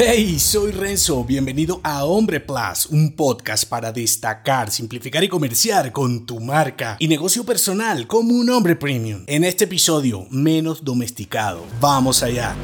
Hey, soy Renzo, bienvenido a Hombre Plus, un podcast para destacar, simplificar y comerciar con tu marca y negocio personal como un hombre premium. En este episodio, menos domesticado. Vamos allá.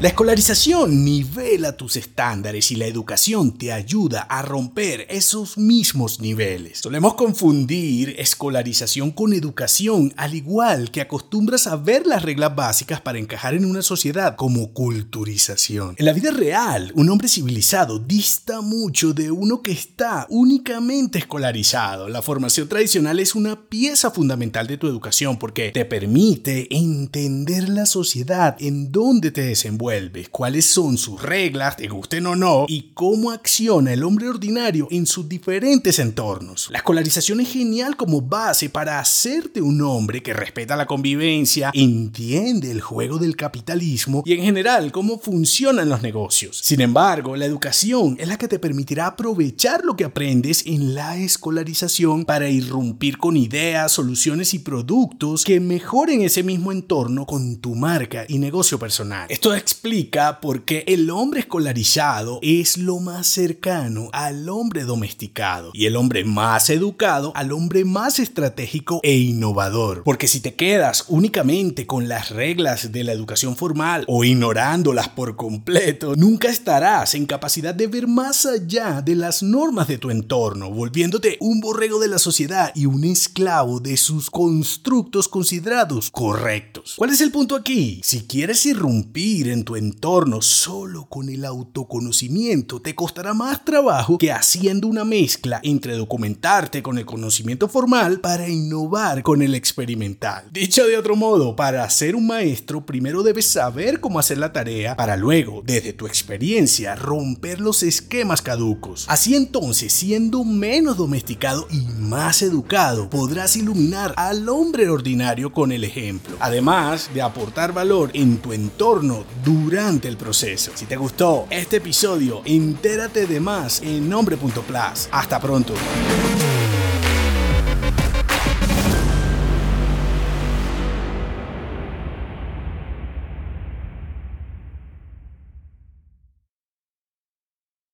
La escolarización nivela tus estándares y la educación te ayuda a romper esos mismos niveles. Solemos confundir escolarización con educación, al igual que acostumbras a ver las reglas básicas para encajar en una sociedad como culturización. En la vida real, un hombre civilizado dista mucho de uno que está únicamente escolarizado. La formación tradicional es una pieza fundamental de tu educación porque te permite entender la sociedad en donde te desenvuelves cuáles son sus reglas, te gusten o no, y cómo acciona el hombre ordinario en sus diferentes entornos. La escolarización es genial como base para hacerte un hombre que respeta la convivencia, entiende el juego del capitalismo y en general cómo funcionan los negocios. Sin embargo, la educación es la que te permitirá aprovechar lo que aprendes en la escolarización para irrumpir con ideas, soluciones y productos que mejoren ese mismo entorno con tu marca y negocio personal. Esto explica por qué el hombre escolarizado es lo más cercano al hombre domesticado y el hombre más educado al hombre más estratégico e innovador. Porque si te quedas únicamente con las reglas de la educación formal o ignorándolas por completo, nunca estarás en capacidad de ver más allá de las normas de tu entorno, volviéndote un borrego de la sociedad y un esclavo de sus constructos considerados correctos. ¿Cuál es el punto aquí? Si quieres irrumpir en tu entorno solo con el autoconocimiento te costará más trabajo que haciendo una mezcla entre documentarte con el conocimiento formal para innovar con el experimental. Dicho de otro modo, para ser un maestro primero debes saber cómo hacer la tarea para luego, desde tu experiencia, romper los esquemas caducos. Así entonces, siendo menos domesticado y más educado, podrás iluminar al hombre ordinario con el ejemplo, además de aportar valor en tu entorno durante el proceso. Si te gustó este episodio, entérate de más en nombre.plus. Hasta pronto.